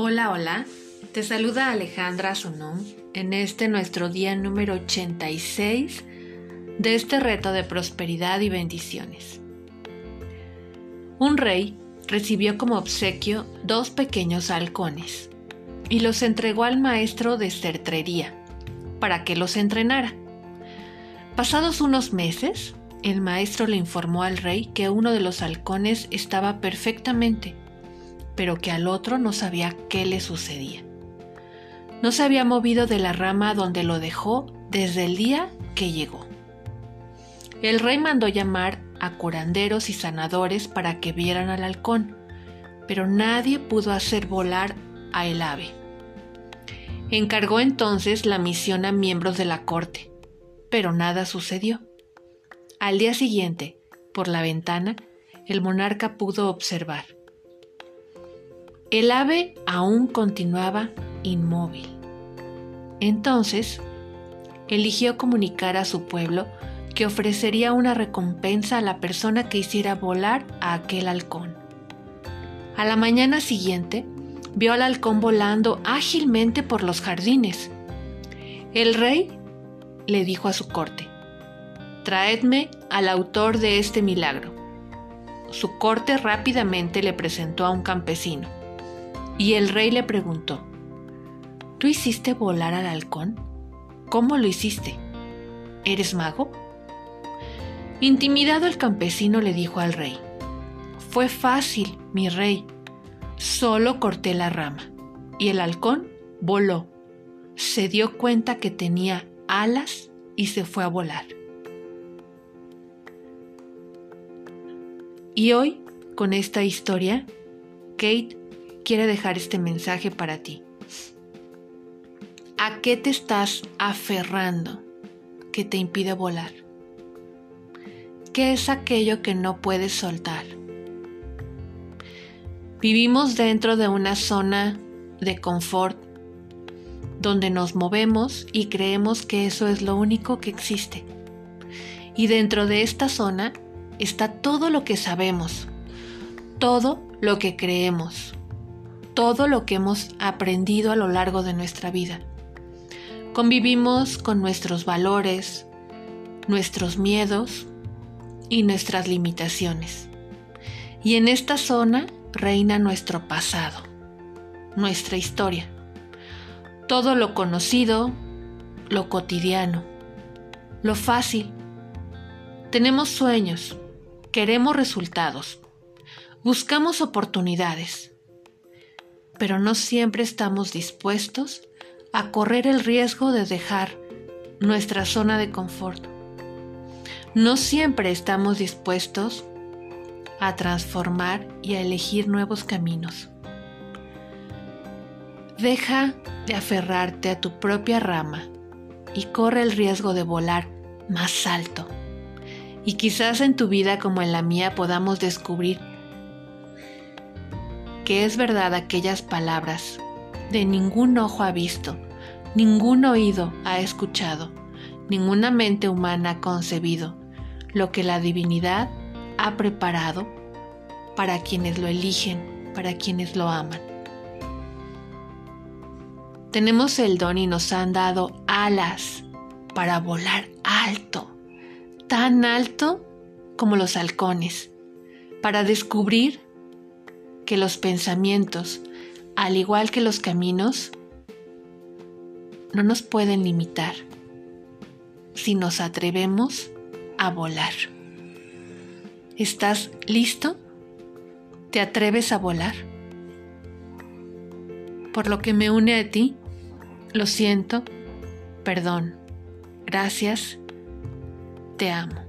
Hola, hola. Te saluda Alejandra Sunum en este nuestro día número 86 de este reto de prosperidad y bendiciones. Un rey recibió como obsequio dos pequeños halcones y los entregó al maestro de certrería para que los entrenara. Pasados unos meses, el maestro le informó al rey que uno de los halcones estaba perfectamente pero que al otro no sabía qué le sucedía. No se había movido de la rama donde lo dejó desde el día que llegó. El rey mandó llamar a curanderos y sanadores para que vieran al halcón, pero nadie pudo hacer volar a el ave. Encargó entonces la misión a miembros de la corte, pero nada sucedió. Al día siguiente, por la ventana, el monarca pudo observar el ave aún continuaba inmóvil. Entonces, eligió comunicar a su pueblo que ofrecería una recompensa a la persona que hiciera volar a aquel halcón. A la mañana siguiente, vio al halcón volando ágilmente por los jardines. El rey le dijo a su corte, Traedme al autor de este milagro. Su corte rápidamente le presentó a un campesino. Y el rey le preguntó, ¿Tú hiciste volar al halcón? ¿Cómo lo hiciste? ¿Eres mago? Intimidado el campesino le dijo al rey, Fue fácil, mi rey. Solo corté la rama y el halcón voló. Se dio cuenta que tenía alas y se fue a volar. Y hoy, con esta historia, Kate quiere dejar este mensaje para ti. ¿A qué te estás aferrando que te impide volar? ¿Qué es aquello que no puedes soltar? Vivimos dentro de una zona de confort donde nos movemos y creemos que eso es lo único que existe. Y dentro de esta zona está todo lo que sabemos, todo lo que creemos, todo lo que hemos aprendido a lo largo de nuestra vida. Convivimos con nuestros valores, nuestros miedos y nuestras limitaciones. Y en esta zona reina nuestro pasado, nuestra historia, todo lo conocido, lo cotidiano, lo fácil. Tenemos sueños, queremos resultados, buscamos oportunidades pero no siempre estamos dispuestos a correr el riesgo de dejar nuestra zona de confort. No siempre estamos dispuestos a transformar y a elegir nuevos caminos. Deja de aferrarte a tu propia rama y corre el riesgo de volar más alto. Y quizás en tu vida como en la mía podamos descubrir que es verdad aquellas palabras de ningún ojo ha visto, ningún oído ha escuchado, ninguna mente humana ha concebido lo que la divinidad ha preparado para quienes lo eligen, para quienes lo aman. Tenemos el don y nos han dado alas para volar alto, tan alto como los halcones, para descubrir que los pensamientos, al igual que los caminos, no nos pueden limitar si nos atrevemos a volar. ¿Estás listo? ¿Te atreves a volar? Por lo que me une a ti, lo siento, perdón, gracias, te amo.